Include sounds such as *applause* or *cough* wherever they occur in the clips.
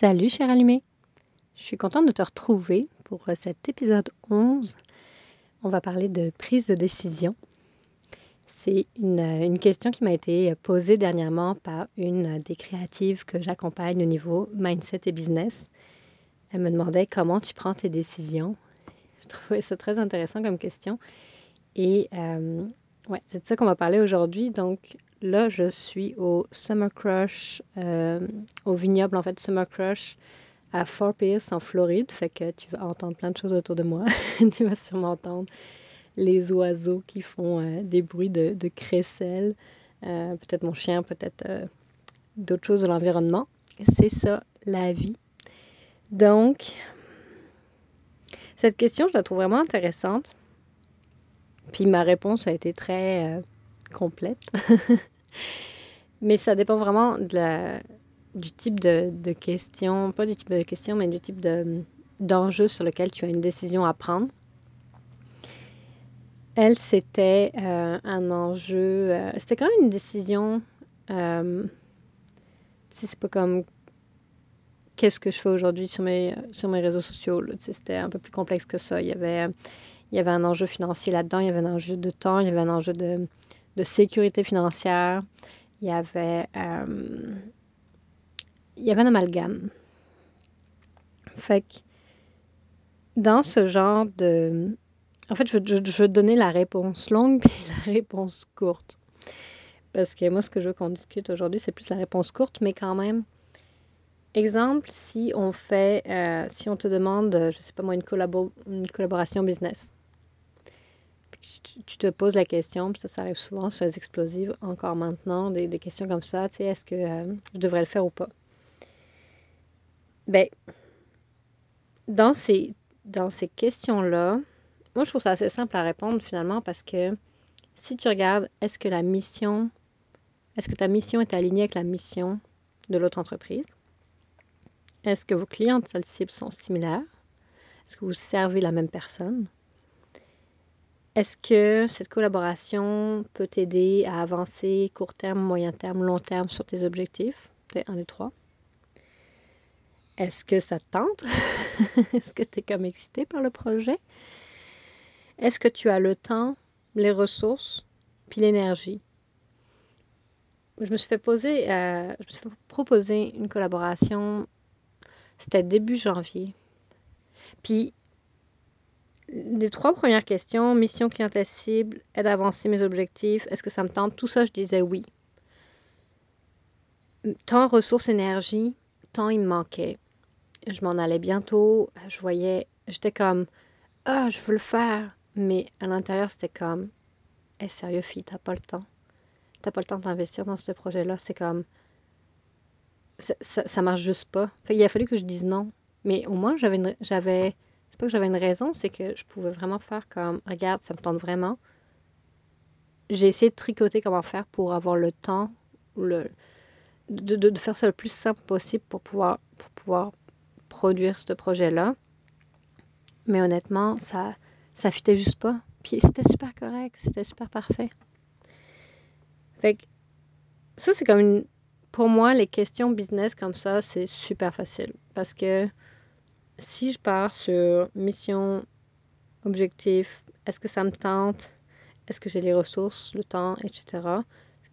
Salut cher allumé, je suis contente de te retrouver pour euh, cet épisode 11. On va parler de prise de décision. C'est une, euh, une question qui m'a été posée dernièrement par une des créatives que j'accompagne au niveau mindset et business. Elle me demandait comment tu prends tes décisions. Je trouvais ça très intéressant comme question. Et euh, c'est de ça qu'on va parler aujourd'hui. Donc là, je suis au Summer Crush, euh, au vignoble en fait Summer Crush à Fort Pierce en Floride. Fait que tu vas entendre plein de choses autour de moi. *laughs* tu vas sûrement entendre les oiseaux qui font euh, des bruits de, de crécelle. Euh, peut-être mon chien, peut-être d'autres choses de l'environnement. C'est ça, la vie. Donc, cette question, je la trouve vraiment intéressante. Puis ma réponse a été très complète. *laughs* mais ça dépend vraiment du type de, de question, pas du type de question, mais du type de, d'enjeu sur lequel tu as une décision à prendre. Elle, c'était euh, un enjeu, euh, c'était quand même une décision, euh, sais, c'est pas comme qu'est-ce que je fais aujourd'hui sur mes, réseaux sociaux, c'était un peu plus complexe que ça. Il y avait un enjeu financier là-dedans, il y avait un enjeu de temps, il y avait un enjeu de, de sécurité financière, il y avait, euh, il y avait un amalgame. Fait que dans ce genre de... En fait, je je, je veux donner la réponse longue *laughs* puis la réponse courte. Parce que moi, ce que je veux qu'on discute aujourd'hui, c'est plus la réponse courte, mais quand même. Exemple, si on fait, euh, si on te demande, je sais pas moi, une collaboration business. Tu, te poses la question, puis ça, arrive souvent sur les explosives, encore maintenant, des, questions comme ça, tu sais, est-ce que euh, je devrais le faire ou pas? Ben, dans ces, dans ces questions-là, moi, je trouve ça assez simple à répondre finalement parce que si tu regardes, est-ce que la mission, est-ce que ta mission est alignée avec la mission de l'autre entreprise? Est-ce que vos clients sont similaires? Est-ce que vous servez la même personne? Est-ce que cette collaboration peut t'aider à avancer court terme, moyen terme, long terme sur tes objectifs? C'est un des trois. Est-ce que ça te tente? *laughs* Est-ce que tu es comme excité par le projet? Est-ce que tu as le temps, les ressources, puis l'énergie? Je me suis fait euh, je me suis fait proposer une collaboration, c'était début janvier. Puis, les trois premières questions, mission clientèle cible, aide à avancer mes objectifs, est-ce que ça me tente? Tout ça, je disais oui. Temps, ressources, énergie, temps, il me manquait. Je m'en allais bientôt, je voyais, j'étais comme, ah, je veux le faire. Mais à l'intérieur, c'était comme, hey, sérieux, fille, t'as pas le temps. T'as pas le temps d'investir dans ce projet-là. C'est comme, ça, marche juste pas. Il a fallu que je dise non. Mais au moins, j'avais, que j'avais une raison, c'est que je pouvais vraiment faire comme, regarde, ça me tente vraiment. J'ai essayé de tricoter comment faire pour avoir le temps, le, de faire ça le plus simple possible pour pouvoir, pour pouvoir produire ce projet-là. Mais honnêtement, ça, ça fitait juste pas. Puis c'était super correct, c'était super parfait. Fait que ça, c'est comme une. Pour moi, les questions business comme ça, c'est super facile. Parce que si je pars sur mission, objectif, est-ce que ça me tente, est-ce que j'ai les ressources, le temps, etc.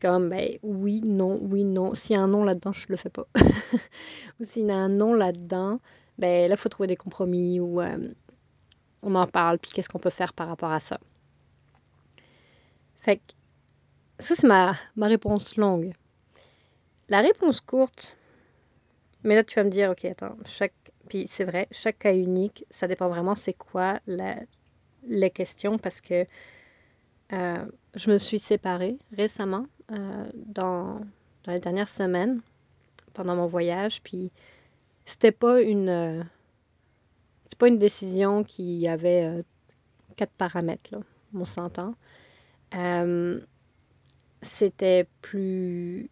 Comme, ben oui, non, oui, non. S'il y a un non là-dedans, je le fais pas. *laughs* ou s'il y a un non là-dedans, ben là, il faut trouver des compromis ou. Euh, on en parle, puis qu'est-ce qu'on peut faire par rapport à ça. Fait que ça, c'est ma, ma réponse longue. La réponse courte, mais là, tu vas me dire, OK, attends, chaque, puis c'est vrai, chaque cas unique, ça dépend vraiment c'est quoi les questions, parce que euh, je me suis séparée récemment, euh, dans, les dernières semaines, pendant mon voyage, puis c'était pas une euh, c'est pas une décision qui avait quatre paramètres, là, on s'entend. C'était plus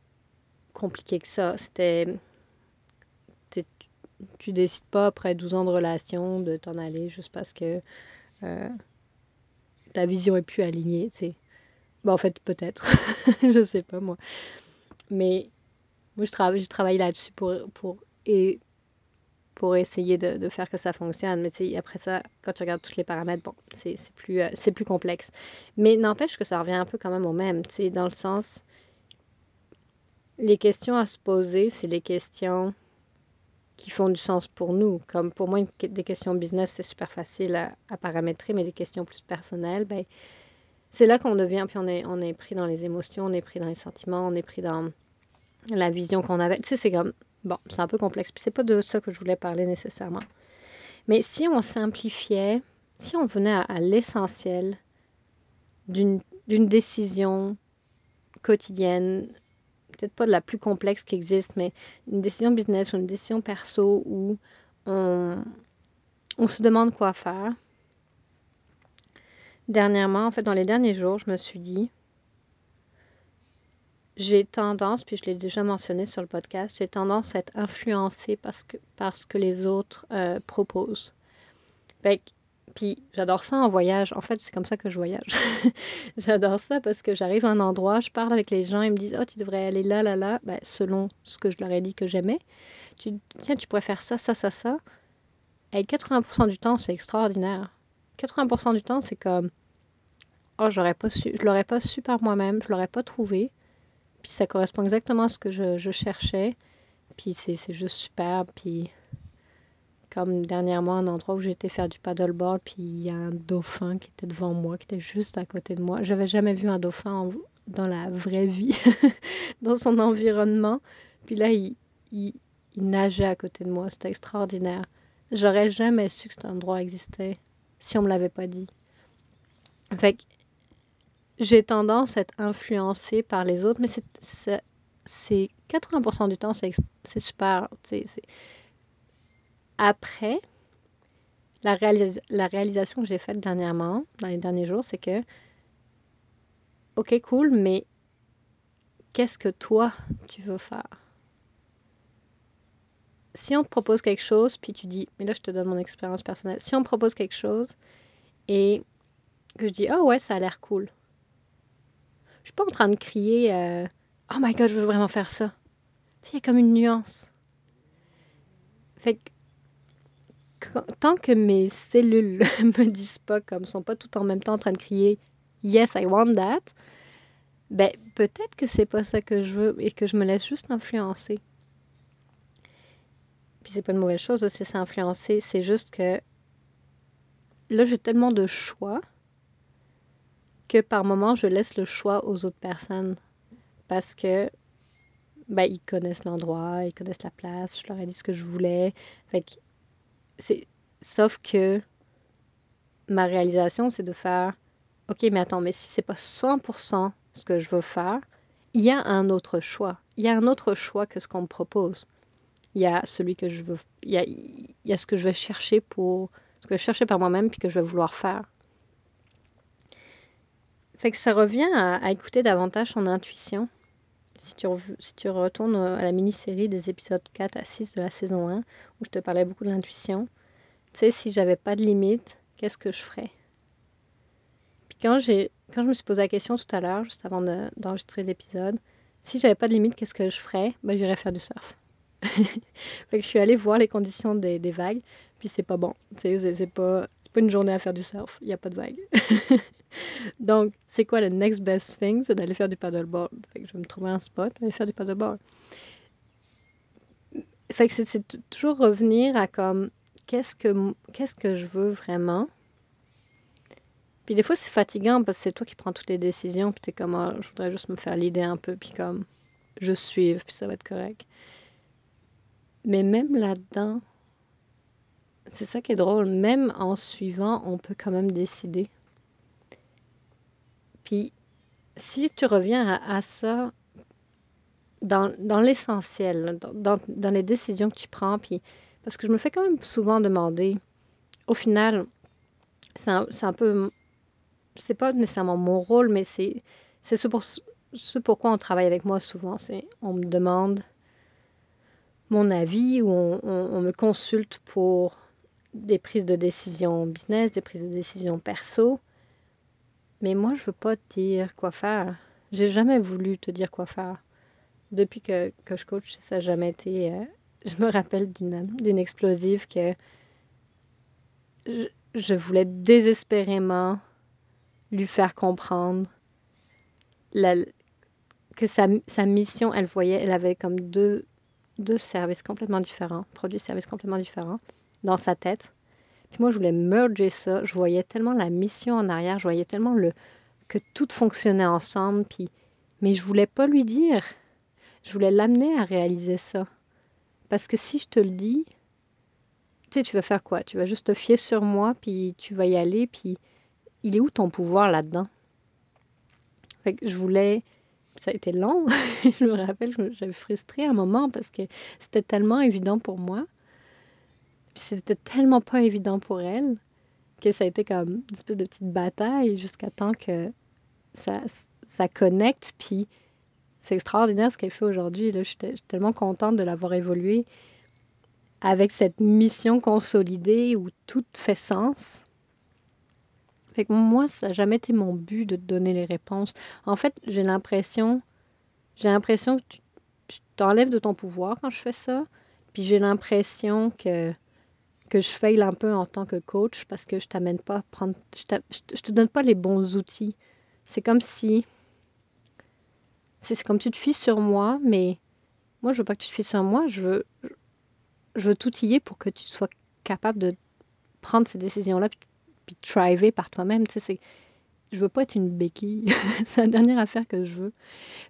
compliqué que ça. C'était. Tu décides pas après 12 ans de relation de t'en aller juste parce que euh, ta vision est plus alignée, tu sais. Bon, en fait, peut-être. *laughs* je sais pas, moi. Mais moi, je travaille, là-dessus pour, pour pour essayer de, faire que ça fonctionne. Mais tu sais, après ça, quand tu regardes tous les paramètres, bon, c'est c'est plus, euh, c'est plus complexe. Mais n'empêche que ça revient un peu quand même au même, tu sais, dans le sens, les questions à se poser, c'est les questions qui font du sens pour nous. Comme pour moi, des questions business, c'est super facile à, paramétrer, mais des questions plus personnelles, ben, c'est là qu'on devient, puis on est, pris dans les émotions, on est pris dans les sentiments, on est pris dans la vision qu'on avait. Tu sais, c'est comme, bon, c'est un peu complexe. Puis c'est pas de ça que je voulais parler nécessairement. Mais si on simplifiait, si on venait à, l'essentiel d'une décision quotidienne, peut-être pas de la plus complexe qui existe, mais une décision business ou une décision perso où on, se demande quoi faire. Dernièrement, en fait, dans les derniers jours, je me suis dit, j'ai tendance, puis je l'ai déjà mentionné sur le podcast, j'ai tendance à être influencée parce que, par ce que les autres euh, proposent. Puis j'adore ça en voyage. En fait, c'est comme ça que je voyage. *laughs* J'adore ça parce que j'arrive à un endroit, je parle avec les gens, ils me disent Oh, tu devrais aller là, là, là, ben, selon ce que je leur ai dit que j'aimais. Tu, tiens, tu pourrais faire ça, ça, ça, ça. Et 80% du temps, c'est extraordinaire. 80% du temps, c'est comme Oh, j'aurais pas su, je l'aurais pas su par moi-même, je l'aurais pas trouvé. Puis ça correspond exactement à ce que je, cherchais. Puis c'est c'est juste super. Puis comme dernièrement, un endroit où j'étais faire du paddleboard, puis il y a un dauphin qui était devant moi, qui était juste à côté de moi. J'avais jamais vu un dauphin dans la vraie vie, *laughs* dans son environnement. Puis là, il, nageait à côté de moi. C'était extraordinaire. J'aurais jamais su que cet endroit existait si on me l'avait pas dit. Fait j'ai tendance à être influencée par les autres, mais c'est c'est- c'est 80% du temps, c'est super. Après, la, réalis- la réalisation que j'ai faite dernièrement, dans les derniers jours, c'est que, ok, cool, mais qu'est-ce que toi, tu veux faire? Si on te propose quelque chose, puis tu dis, mais là, je te donne mon expérience personnelle. Si on me propose quelque chose et que je dis, oh ouais, ça a l'air cool. Je suis pas en train de crier, euh, oh my god, je veux vraiment faire ça. Il y a comme une nuance. Fait que tant que mes cellules *laughs* me disent pas comme sont pas tout en même temps en train de crier yes I want that, ben peut-être que c'est pas ça que je veux et que je me laisse juste influencer. Puis c'est pas une mauvaise chose de se influencer, c'est juste que là j'ai tellement de choix que par moment je laisse le choix aux autres personnes parce que ben ils connaissent l'endroit, ils connaissent la place, je leur ai dit ce que je voulais. Fait c'est sauf que ma réalisation c'est de faire OK, mais attends, mais si c'est pas 100% ce que je veux faire, il y a un autre choix. Il y a un autre choix que ce qu'on me propose. Il y a celui que je veux, il y a, ce que je vais chercher pour, ce que je cherchais par moi-même puis que je vais vouloir faire. Fait que ça revient à écouter davantage son intuition. Si tu, retournes à la mini-série des épisodes 4 à 6 de la saison 1, où je te parlais beaucoup de l'intuition, tu sais, si j'avais pas de limite, qu'est-ce que je ferais? Puis quand je me suis posé la question tout à l'heure, juste avant de- d'enregistrer l'épisode, si j'avais pas de limite, qu'est-ce que je ferais? Ben, j'irais faire du surf. *laughs* Fait que je suis allée voir les conditions des, vagues, puis c'est pas bon. C'est pas, pas une journée à faire du surf, il n'y a pas de vagues. *laughs* Donc, c'est quoi le next best thing? C'est d'aller faire du paddleboard. Fait je vais me trouver un spot, aller faire du paddleboard. Fait que c'est toujours revenir à comme, qu'est-ce que, que je veux vraiment? Puis des fois, c'est fatigant parce que c'est toi qui prends toutes les décisions, puis t'es comme, Ah, je voudrais juste me faire l'idée un peu, puis comme, je suive, puis ça va être correct. Mais même là-dedans, c'est ça qui est drôle, même en suivant, on peut quand même décider. Puis si tu reviens à, ça dans, l'essentiel, dans, les décisions que tu prends, puis parce que je me fais quand même souvent demander, au final, c'est un, peu, c'est pas nécessairement mon rôle, mais c'est c'est ce, pour, ce pourquoi on travaille avec moi souvent, c'est on me demande mon avis ou on, on- on me consulte pour des prises de décision business, des prises de décision perso. Mais moi, je veux pas te dire quoi faire. J'ai jamais voulu te dire quoi faire. Depuis que, que je coach, ça n'a jamais été, euh, je me rappelle d'une explosive que je, voulais désespérément lui faire comprendre que sa, sa, mission, elle voyait, elle avait comme deux, deux services complètement différents, produits services complètement différents dans sa tête. Moi, je voulais merger ça. Je voyais tellement la mission en arrière, je voyais tellement le, que tout fonctionnait ensemble. Puis, mais je voulais pas lui dire. Je voulais l'amener à réaliser ça. Parce que si je te le dis, tu sais, tu vas faire quoi? Tu vas juste te fier sur moi, puis tu vas y aller, puis il est où ton pouvoir là-dedans? Que je voulais ça a été long. *laughs* je me rappelle, j'avais frustré un moment parce que c'était tellement évident pour moi. Puis c'était tellement pas évident pour elle que ça a été comme une espèce de petite bataille jusqu'à temps que ça, ça connecte. Puis c'est extraordinaire ce qu'elle fait aujourd'hui. Je suis tellement contente de l'avoir évolué avec cette mission consolidée où tout fait sens. Fait que moi, ça n'a jamais été mon but de te donner les réponses. En fait, j'ai l'impression, j'ai l'impression que tu, t'enlèves de ton pouvoir quand je fais ça. Puis j'ai l'impression que, que je faille un peu en tant que coach parce que je t'amène pas à prendre, je, te donne pas les bons outils. C'est comme si, c'est comme tu te fies sur moi, mais moi je veux pas que tu te fies sur moi, je veux, je veux t'outiller pour que tu sois capable de prendre ces décisions-là puis thriver par toi-même. Tu sais, je veux pas être une béquille. *laughs* c'est la dernière affaire que je veux.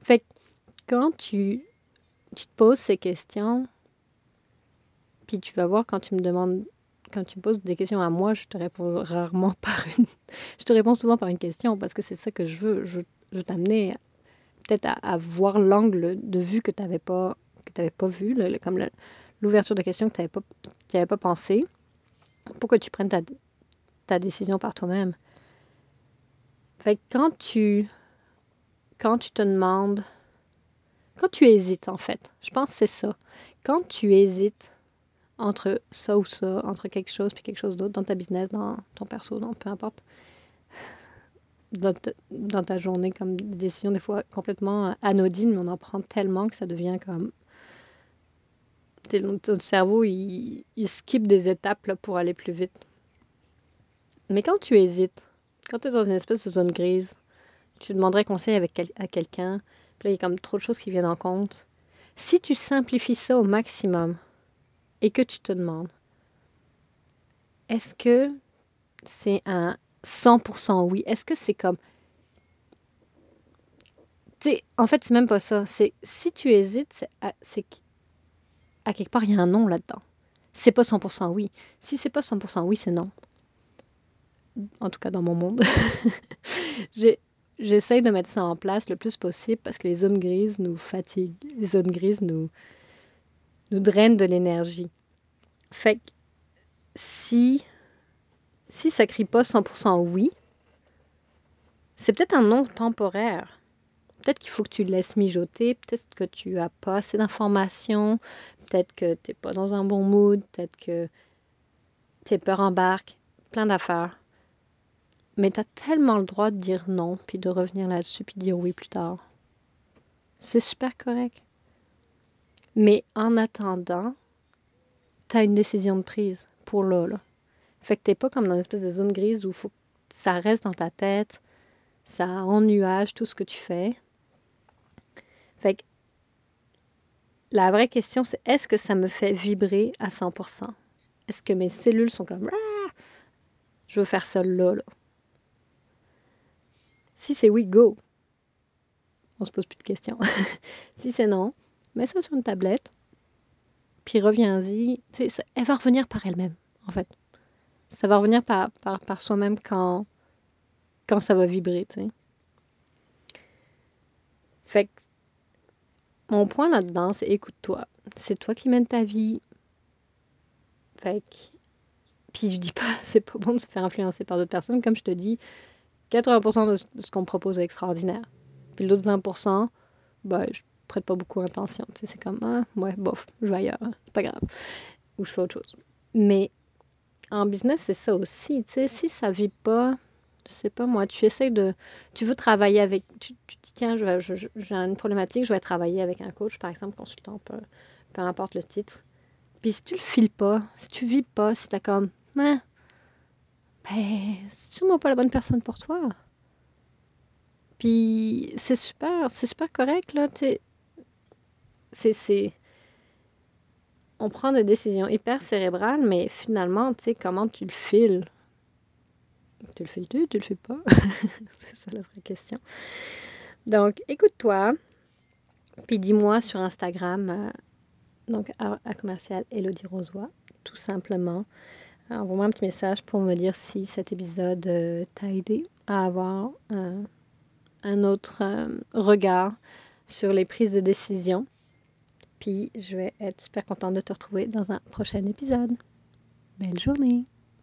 Fait que quand tu, tu te poses ces questions, puis tu vas voir quand tu me demandes, quand tu me poses des questions à moi, je te réponds rarement *laughs* par une. je te réponds souvent par une question parce que c'est ça que je veux. Je, je t'amener peut-être à, voir l'angle de vue que tu n'avais pas, que pas vu, comme l'ouverture de questions que tu n'avais pas, pas pensé, pour que tu prennes ta, ta décision par toi-même. Fait que quand tu, quand tu te demandes, quand tu hésites en fait, je pense que c'est ça. Quand tu hésites entre ça ou ça, entre quelque chose puis quelque chose d'autre dans ta business, dans ton perso, dans peu importe, dans ta, journée comme des décisions des fois complètement anodines, mais on en prend tellement que ça devient comme ton cerveau il, il skip des étapes là, pour aller plus vite. Mais quand tu hésites, quand tu es dans une espèce de zone grise, tu demanderais conseil avec à quelqu'un, puis là, il y a comme trop de choses qui viennent en compte. Si tu simplifies ça au maximum et que tu te demandes, est-ce que c'est un 100% oui? Est-ce que c'est comme... Tu sais, en fait, c'est même pas ça. C'est si tu hésites, c'est à, quelque part, il y a un non là-dedans. C'est pas 100% oui. Si c'est pas 100% oui, c'est non en tout cas dans mon monde. *laughs* J'essaye de mettre ça en place le plus possible parce que les zones grises nous fatiguent. Les zones grises nous, nous drainent de l'énergie. Fait que si, si ça crie pas 100% oui, c'est peut-être un non temporaire. Peut-être qu'il faut que tu le laisses mijoter, peut-être que tu as pas assez d'informations, peut-être que tu n'es pas dans un bon mood, peut-être que tes peurs embarquent, plein d'affaires. Mais tu as tellement le droit de dire non, puis de revenir là-dessus, puis de dire oui plus tard. C'est super correct. Mais en attendant, tu as une décision de prise pour là. Fait que t'es pas comme dans une espèce de zone grise où ça reste dans ta tête, ça en nuage tout ce que tu fais. Fait que la vraie question, c'est est-ce que ça me fait vibrer à 100%? Est-ce que mes cellules sont comme ah, je veux faire ça là. Si c'est oui, go. On se pose plus de questions. *laughs* si c'est non, mets ça sur une tablette, puis reviens-y. Elle va revenir par elle-même, en fait. Ça va revenir par, par, soi-même quand, quand ça va vibrer, tu sais. Fait que mon point là-dedans, c'est écoute-toi. C'est toi qui mènes ta vie. Fait que. Puis je dis pas, *laughs* c'est pas bon de se faire influencer par d'autres personnes. Comme je te dis, 80% de ce, qu'on propose est extraordinaire. Puis l'autre 20%, bah, je prête pas beaucoup attention. C'est comme, ah, ouais, bof, je vais ailleurs, pas grave. Ou je fais autre chose. Mais en business, c'est ça aussi. Si ça vit pas, je sais pas moi, tu essayes de. Tu veux travailler avec. Tu, tu dis, tiens, j'ai une problématique, je vais travailler avec un coach, par exemple, consultant, peu, peu importe le titre. Puis si tu le files pas, si tu vis pas, si t'as comme, hein, ben, c'est sûrement pas la bonne personne pour toi. Puis c'est super, c'est super correct, là. On prend des décisions hyper cérébrales, mais finalement, tu sais, comment tu le files? Tu le files-tu? Tu le files pas? *laughs* C'est ça la vraie question. Donc, écoute-toi, puis dis-moi sur Instagram, euh, donc à, commercial Elodie Rosoy, tout simplement. Envoie-moi un petit message pour me dire si cet épisode euh, t'a aidé à avoir un autre euh, regard sur les prises de décision. Puis je vais être super contente de te retrouver dans un prochain épisode. Belle journée!